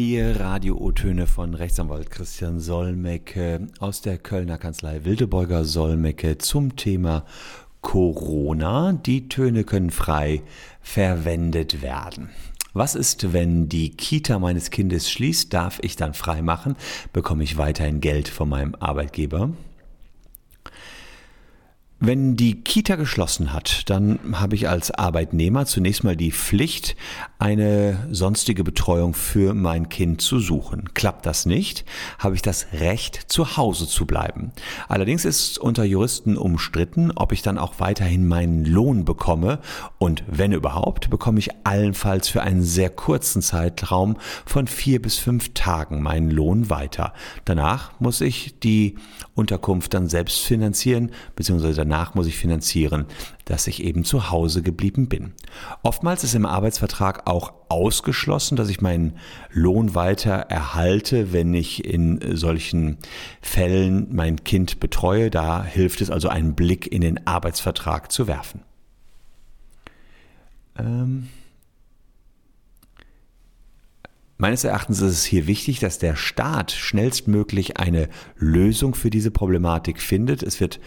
Hier Radio-O-Töne von Rechtsanwalt Christian Solmecke aus der Kölner Kanzlei Wildebeuger Solmecke zum Thema Corona. Die Töne können frei verwendet werden. Was ist, wenn die Kita meines Kindes schließt? Darf ich dann frei machen? Bekomme ich weiterhin Geld von meinem Arbeitgeber? Wenn die Kita geschlossen hat, dann habe ich als Arbeitnehmer zunächst mal die Pflicht, eine sonstige Betreuung für mein Kind zu suchen. Klappt das nicht, habe ich das Recht, zu Hause zu bleiben. Allerdings ist unter Juristen umstritten, ob ich dann auch weiterhin meinen Lohn bekomme und wenn überhaupt, bekomme ich allenfalls für einen sehr kurzen Zeitraum von vier bis fünf Tagen meinen Lohn weiter. Danach muss ich die Unterkunft dann selbst finanzieren, beziehungsweise danach muss ich finanzieren, dass ich eben zu Hause geblieben bin. Oftmals ist im Arbeitsvertrag auch ausgeschlossen, dass ich meinen Lohn weiter erhalte, wenn ich in solchen Fällen mein Kind betreue. Da hilft es also, einen Blick in den Arbeitsvertrag zu werfen. Ähm Meines Erachtens ist es hier wichtig, dass der Staat schnellstmöglich eine Lösung für diese Problematik findet. Es wird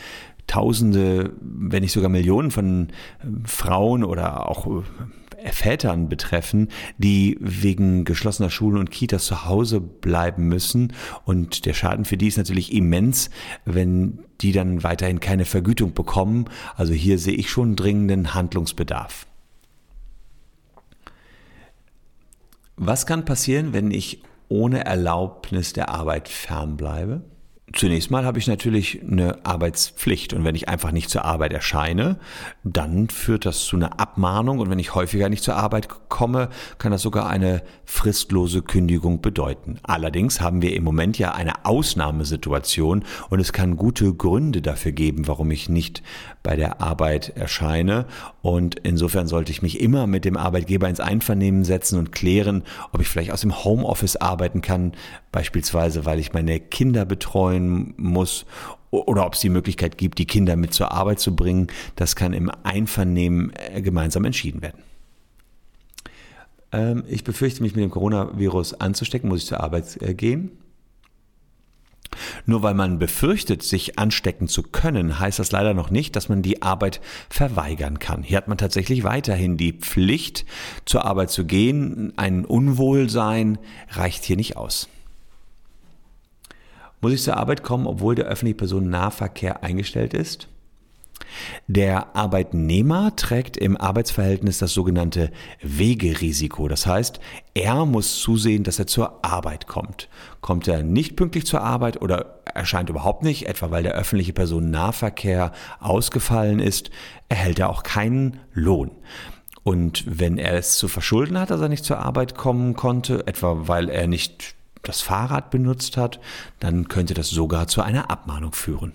Tausende, wenn nicht sogar Millionen von äh, Frauen oder auch äh, Vätern betreffen, die wegen geschlossener Schulen und Kitas zu Hause bleiben müssen. Und der Schaden für die ist natürlich immens, wenn die dann weiterhin keine Vergütung bekommen. Also hier sehe ich schon dringenden Handlungsbedarf. Was kann passieren, wenn ich ohne Erlaubnis der Arbeit fernbleibe? Zunächst mal habe ich natürlich eine Arbeitspflicht. Und wenn ich einfach nicht zur Arbeit erscheine, dann führt das zu einer Abmahnung. Und wenn ich häufiger nicht zur Arbeit komme, kann das sogar eine fristlose Kündigung bedeuten. Allerdings haben wir im Moment ja eine Ausnahmesituation. Und es kann gute Gründe dafür geben, warum ich nicht bei der Arbeit erscheine. Und insofern sollte ich mich immer mit dem Arbeitgeber ins Einvernehmen setzen und klären, ob ich vielleicht aus dem Homeoffice arbeiten kann, beispielsweise weil ich meine Kinder betreuen sein muss oder ob es die Möglichkeit gibt, die Kinder mit zur Arbeit zu bringen. Das kann im Einvernehmen äh, gemeinsam entschieden werden. Ähm, ich befürchte, mich mit dem Coronavirus anzustecken, muss ich zur Arbeit äh, gehen. Nur weil man befürchtet, sich anstecken zu können, heißt das leider noch nicht, dass man die Arbeit verweigern kann. Hier hat man tatsächlich weiterhin die Pflicht, zur Arbeit zu gehen. Ein Unwohlsein reicht hier nicht aus. Muss ich zur Arbeit kommen, obwohl der öffentliche Personennahverkehr eingestellt ist? Der Arbeitnehmer trägt im Arbeitsverhältnis das sogenannte Wegerisiko. Das heißt, er muss zusehen, dass er zur Arbeit kommt. Kommt er nicht pünktlich zur Arbeit oder erscheint überhaupt nicht, etwa weil der öffentliche Personennahverkehr ausgefallen ist, erhält er auch keinen Lohn. Und wenn er es zu verschulden hat, dass er nicht zur Arbeit kommen konnte, etwa weil er nicht das Fahrrad benutzt hat, dann könnte das sogar zu einer Abmahnung führen.